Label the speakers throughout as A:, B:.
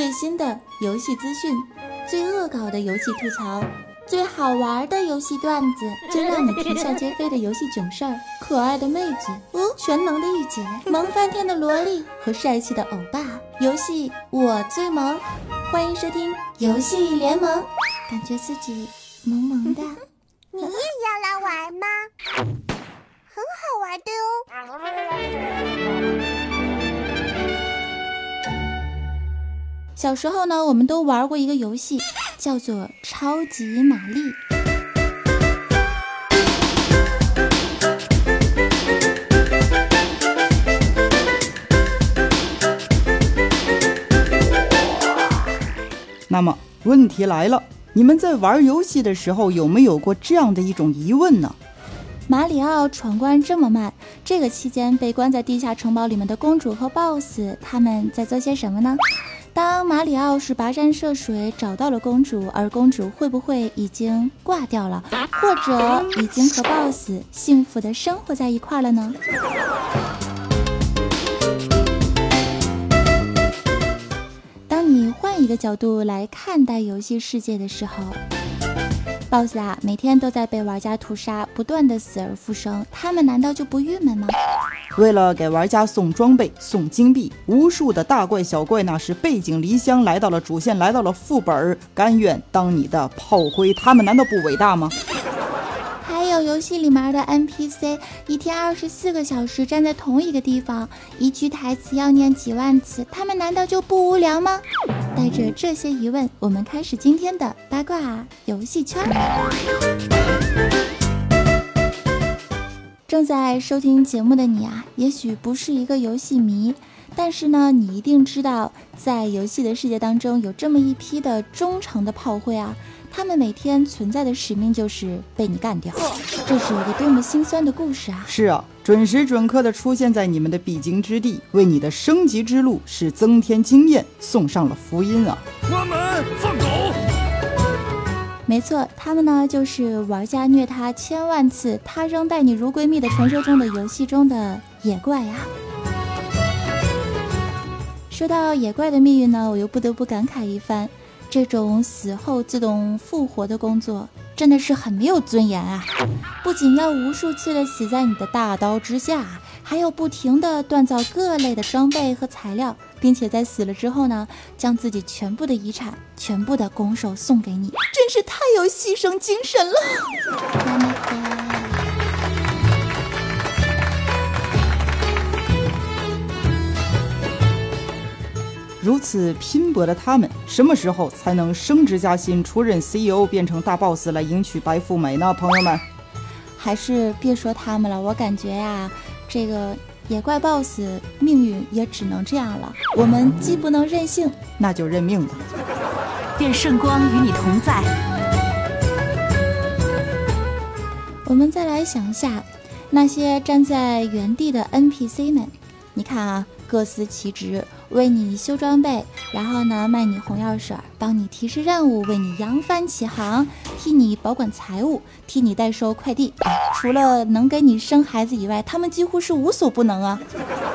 A: 最新的游戏资讯，最恶搞的游戏吐槽，最好玩的游戏段子，最让你啼笑皆非的游戏囧事儿，可爱的妹子，哦，全能的御姐，萌翻天的萝莉和帅气的欧巴，游戏我最萌，欢迎收听游戏联盟，感觉自己萌萌的。
B: 你也要来玩吗？很好玩的
A: 小时候呢，我们都玩过一个游戏，叫做《超级玛丽》。
C: 那么问题来了，你们在玩游戏的时候有没有过这样的一种疑问呢？
A: 马里奥闯关这么慢，这个期间被关在地下城堡里面的公主和 BOSS，他们在做些什么呢？当马里奥是跋山涉水找到了公主，而公主会不会已经挂掉了，或者已经和 BOSS 幸福的生活在一块了呢？当你换一个角度来看待游戏世界的时候。Boss 啊，每天都在被玩家屠杀，不断的死而复生，他们难道就不郁闷吗？
C: 为了给玩家送装备、送金币，无数的大怪小怪那是背井离乡来到了主线，来到了副本，甘愿当你的炮灰，他们难道不伟大吗？
A: 有游戏里面的 NPC，一天二十四个小时站在同一个地方，一句台词要念几万次，他们难道就不无聊吗？带着这些疑问，我们开始今天的八卦游戏圈。正在收听节目的你啊，也许不是一个游戏迷，但是呢，你一定知道，在游戏的世界当中，有这么一批的忠诚的炮灰啊。他们每天存在的使命就是被你干掉，这是一个多么心酸的故事啊！
C: 是啊，准时准刻的出现在你们的必经之地，为你的升级之路是增添经验，送上了福音啊！关门放狗。
A: 没错，他们呢就是玩家虐他千万次，他仍待你如闺蜜的传说中的游戏中的野怪呀。说到野怪的命运呢，我又不得不感慨一番。这种死后自动复活的工作真的是很没有尊严啊！不仅要无数次的死在你的大刀之下，还要不停的锻造各类的装备和材料，并且在死了之后呢，将自己全部的遗产、全部的拱手送给你，真是太有牺牲精神了。
C: 如此拼搏的他们，什么时候才能升职加薪、出任 CEO、变成大 boss 来迎娶白富美呢？朋友们，
A: 还是别说他们了。我感觉呀，这个野怪 boss 命运也只能这样了。我们既不能任性，
C: 那就认命吧。
D: 愿圣光与你同在。
A: 我们再来想一下，那些站在原地的 NPC 们，你看啊，各司其职。为你修装备，然后呢卖你红药水，帮你提示任务，为你扬帆起航，替你保管财物，替你代收快递。除了能给你生孩子以外，他们几乎是无所不能啊！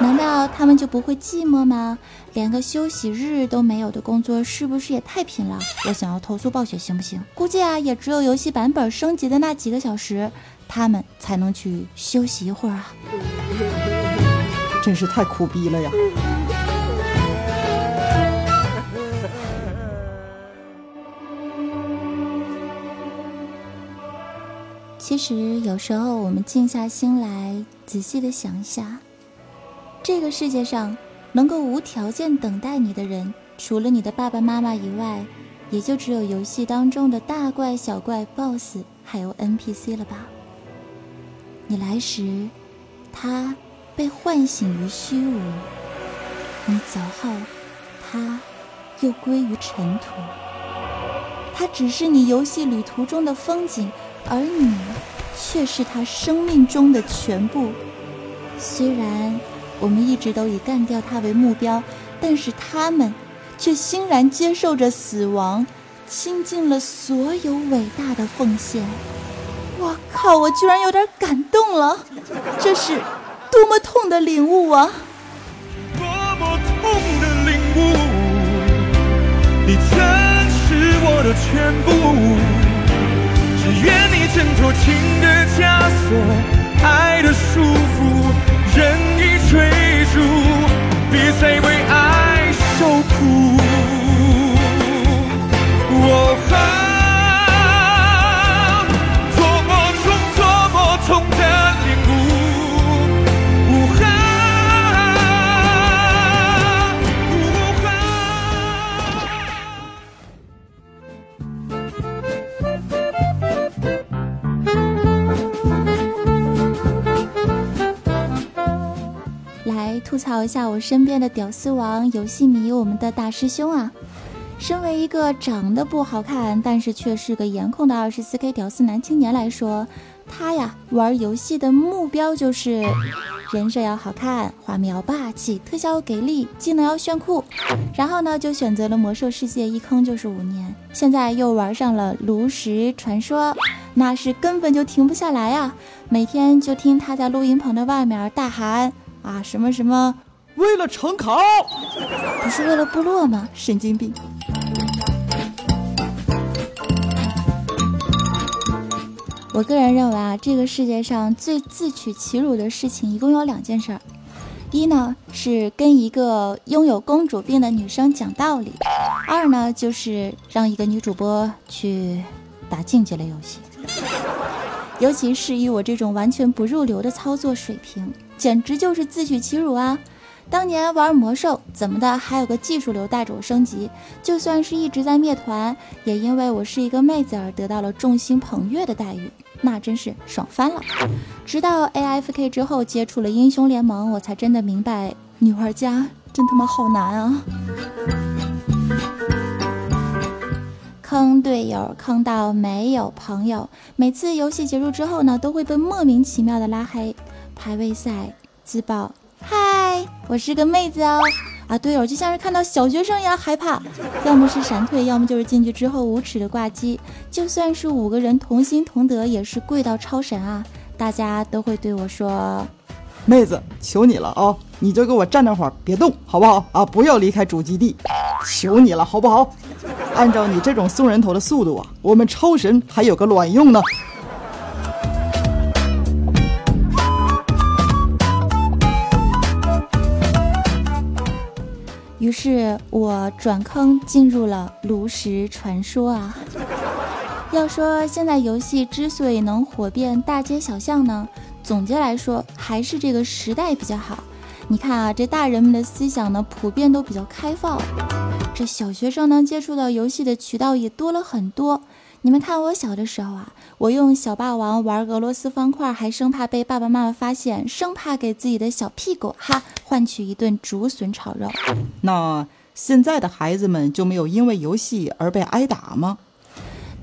A: 难道他们就不会寂寞吗？连个休息日都没有的工作，是不是也太拼了？我想要投诉暴雪，行不行？估计啊，也只有游戏版本升级的那几个小时，他们才能去休息一会儿啊！
C: 真是太苦逼了呀！
A: 其实有时候，我们静下心来，仔细的想一下，这个世界上能够无条件等待你的人，除了你的爸爸妈妈以外，也就只有游戏当中的大怪、小怪、BOSS，还有 NPC 了吧？你来时，他被唤醒于虚无；你走后，他又归于尘土。他只是你游戏旅途中的风景。而你，却是他生命中的全部。虽然我们一直都以干掉他为目标，但是他们却欣然接受着死亡，倾尽了所有伟大的奉献。我靠！我居然有点感动了，这是多么痛的领悟啊！多么痛的领悟！
E: 你曾是我的全部。愿你挣脱情的枷锁，爱的束缚，任意追逐，别再为爱受苦。哦
A: 下我身边的屌丝王游戏迷，我们的大师兄啊！身为一个长得不好看，但是却是个颜控的二十四 K 屌丝男青年来说，他呀玩游戏的目标就是人设要好看，画面要霸气，特效要给力，技能要炫酷，然后呢就选择了魔兽世界，一坑就是五年，现在又玩上了炉石传说，那是根本就停不下来啊！每天就听他在录音棚的外面大喊啊什么什么，
C: 为了成考，
A: 不是为了部落吗？神经病！我个人认为啊，这个世界上最自取其辱的事情一共有两件事儿。一呢是跟一个拥有公主病的女生讲道理，二呢就是让一个女主播去打竞技类游戏。尤其是以我这种完全不入流的操作水平，简直就是自取其辱啊！当年玩魔兽怎么的，还有个技术流带着我升级，就算是一直在灭团，也因为我是一个妹子而得到了众星捧月的待遇，那真是爽翻了。直到 AFK 之后接触了英雄联盟，我才真的明白，女玩家真他妈好难啊！坑队友，坑到没有朋友。每次游戏结束之后呢，都会被莫名其妙的拉黑。排位赛自爆，我是个妹子哦。啊，队友就像是看到小学生一样害怕，要么是闪退，要么就是进去之后无耻的挂机。就算是五个人同心同德，也是跪到超神啊！大家都会对我说，
C: 妹子，求你了啊！你就给我站那会儿，别动，好不好啊？不要离开主基地，求你了，好不好？按照你这种送人头的速度啊，我们超神还有个卵用呢！
A: 于是我转坑进入了炉石传说啊。要说现在游戏之所以能火遍大街小巷呢，总结来说还是这个时代比较好。你看啊，这大人们的思想呢，普遍都比较开放，这小学生能接触到游戏的渠道也多了很多。你们看我小的时候啊，我用小霸王玩俄罗斯方块，还生怕被爸爸妈妈发现，生怕给自己的小屁股哈换取一顿竹笋炒肉。
C: 那现在的孩子们就没有因为游戏而被挨打吗？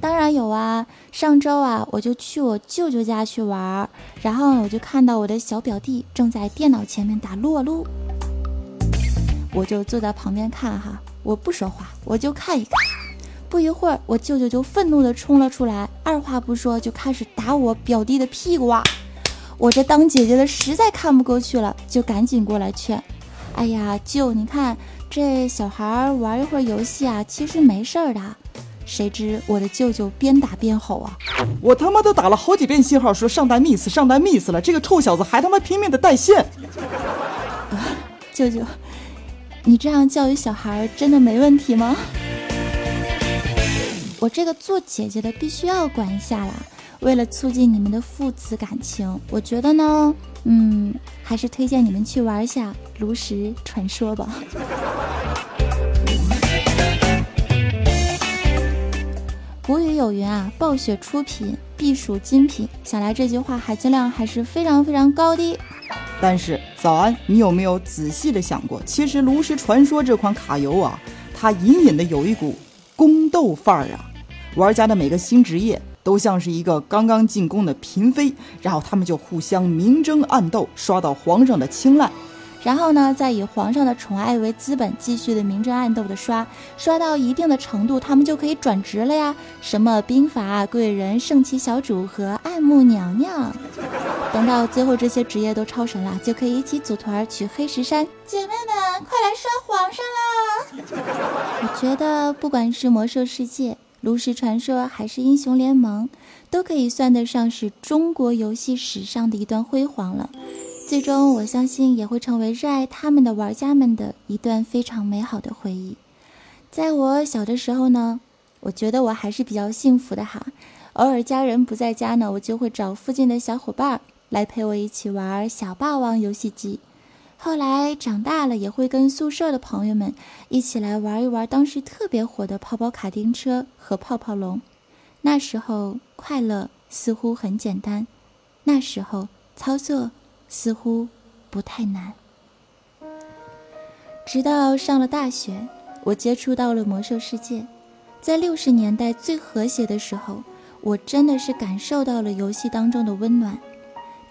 A: 当然有啊，上周啊，我就去我舅舅家去玩儿，然后我就看到我的小表弟正在电脑前面打撸啊撸，我就坐在旁边看哈，我不说话，我就看一看。不一会儿，我舅舅就愤怒地冲了出来，二话不说就开始打我表弟的屁股啊！我这当姐姐的实在看不过去了，就赶紧过来劝：“哎呀，舅，你看这小孩玩一会儿游戏啊，其实没事儿的。”谁知我的舅舅边打边吼啊！
C: 我他妈都打了好几遍信号说上单 miss 上单 miss 了，这个臭小子还他妈拼命的带线！
A: 舅舅，你这样教育小孩真的没问题吗？我这个做姐姐的必须要管一下啦。为了促进你们的父子感情，我觉得呢，嗯，还是推荐你们去玩一下《炉石传说》吧。古语有云啊，暴雪出品必属精品。想来这句话含金量还是非常非常高的。
C: 但是早安，你有没有仔细的想过，其实《炉石传说》这款卡游啊，它隐隐的有一股宫斗范儿啊。玩家的每个新职业都像是一个刚刚进宫的嫔妃，然后他们就互相明争暗斗，刷到皇上的青睐。
A: 然后呢，再以皇上的宠爱为资本，继续的明争暗斗的刷，刷到一定的程度，他们就可以转职了呀。什么兵法贵人、圣骑小主和爱慕娘娘，等到最后这些职业都超神了，就可以一起组团去黑石山。姐妹们，快来刷皇上啦！我觉得不管是魔兽世界、炉石传说还是英雄联盟，都可以算得上是中国游戏史上的一段辉煌了。最终，我相信也会成为热爱他们的玩家们的一段非常美好的回忆。在我小的时候呢，我觉得我还是比较幸福的哈。偶尔家人不在家呢，我就会找附近的小伙伴来陪我一起玩小霸王游戏机。后来长大了，也会跟宿舍的朋友们一起来玩一玩当时特别火的跑跑卡丁车和泡泡龙。那时候快乐似乎很简单，那时候操作。似乎不太难。直到上了大学，我接触到了魔兽世界。在六十年代最和谐的时候，我真的是感受到了游戏当中的温暖。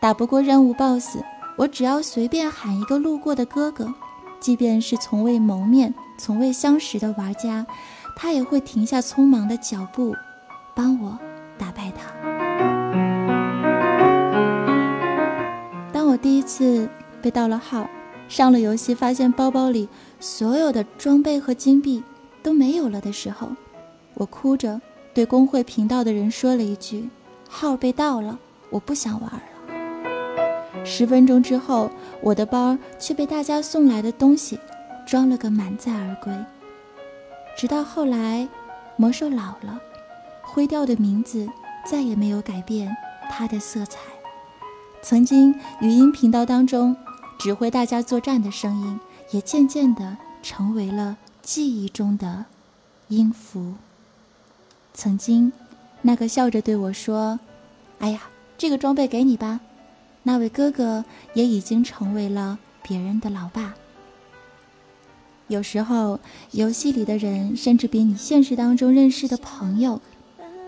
A: 打不过任务 BOSS，我只要随便喊一个路过的哥哥，即便是从未谋面、从未相识的玩家，他也会停下匆忙的脚步，帮我打败他。当我第一次被盗了号，上了游戏，发现包包里所有的装备和金币都没有了的时候，我哭着对公会频道的人说了一句：“号被盗了，我不想玩了。”十分钟之后，我的包却被大家送来的东西装了个满载而归。直到后来，魔兽老了，灰调的名字再也没有改变它的色彩。曾经语音频道当中指挥大家作战的声音，也渐渐地成为了记忆中的音符。曾经，那个笑着对我说：“哎呀，这个装备给你吧。”那位哥哥也已经成为了别人的老爸。有时候，游戏里的人甚至比你现实当中认识的朋友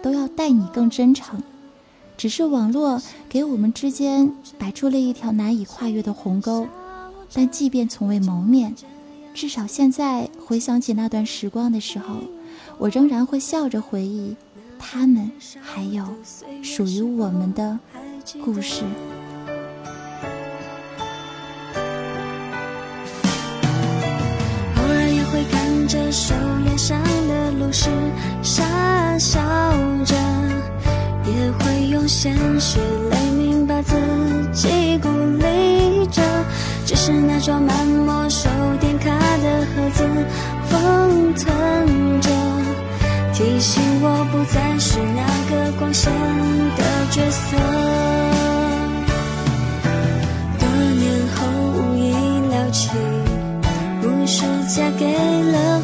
A: 都要待你更真诚。只是网络给我们之间摆出了一条难以跨越的鸿沟，但即便从未谋面，至少现在回想起那段时光的时候，我仍然会笑着回忆他们，还有属于我们的故事。
F: 上的路是，傻笑着。也会用鲜血泪明把自己鼓励着，只是那装满没收点卡的盒子封存着，提醒我不再是那个光鲜的角色。多年后无意聊起，不是嫁给了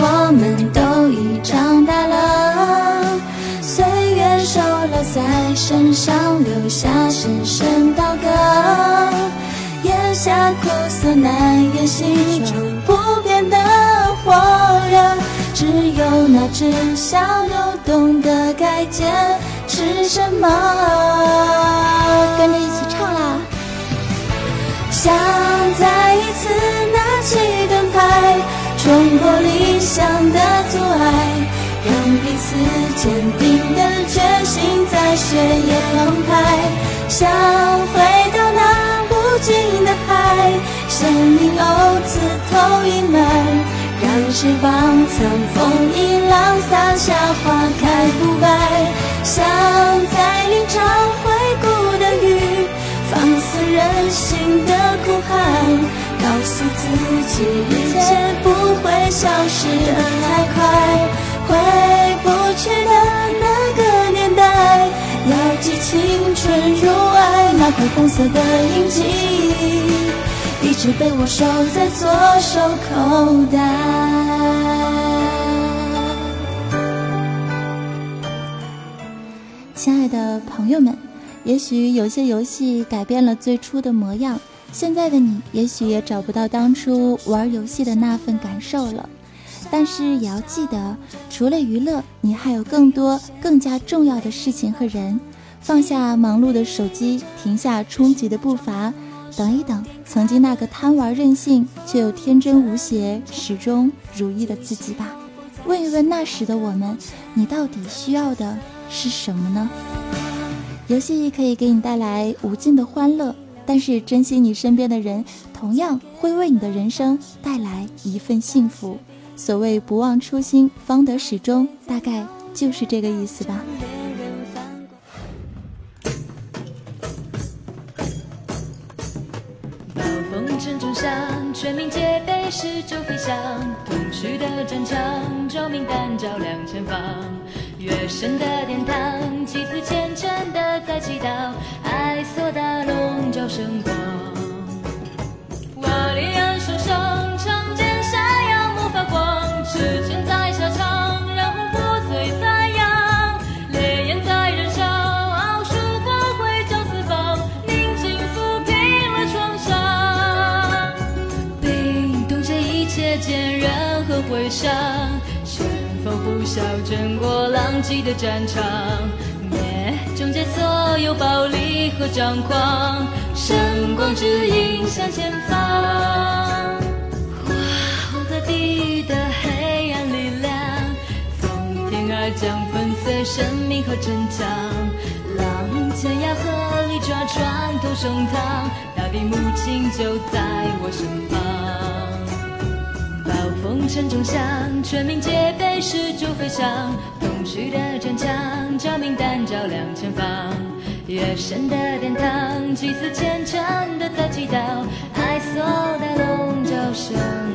F: 我们都已长大了。岁月瘦了，在身上留下深深刀割，咽下苦涩难言，心中不变的。火热，只有那只小牛懂得该坚持什么。
A: 跟着一起唱啦！
F: 想再一次拿起盾牌，冲破理想的阻碍，让彼此坚定的决心在血液澎湃。想回到那无尽的海，生命哦，刺透阴霾。让翅膀藏风一浪，洒下花开不败。像在林场回顾的雨，放肆任性的哭喊，告诉自己一切不会消失的太快。回不去的那个年代，要记青春如爱那块红色的印记。一直被我收在左手口袋。
A: 亲爱的朋友们，也许有些游戏改变了最初的模样，现在的你也许也找不到当初玩游戏的那份感受了。但是也要记得，除了娱乐，你还有更多更加重要的事情和人。放下忙碌的手机，停下冲击的步伐。等一等，曾经那个贪玩任性却又天真无邪、始终如一的自己吧。问一问那时的我们，你到底需要的是什么呢？游戏可以给你带来无尽的欢乐，但是珍惜你身边的人，同样会为你的人生带来一份幸福。所谓不忘初心，方得始终，大概就是这个意思吧。
G: 风城中响，全民戒备，时就飞翔。同去的战场，照明弹照亮前方。月神的殿堂，祭祀虔诚的在祈祷，爱所大笼罩圣光。呼啸震过浪迹的战场，灭终结所有暴力和张狂，圣光指引向前方。化红和地的黑暗力量，从天而降，粉碎生命和城墙。狼尖牙和利爪穿透胸膛，大地母亲就在我身旁。城中响，全民戒备，始主飞翔。空虚的城墙，照明弹照亮前方。夜深的殿堂，祭祀虔诚的在祈祷，爱所的龙叫声。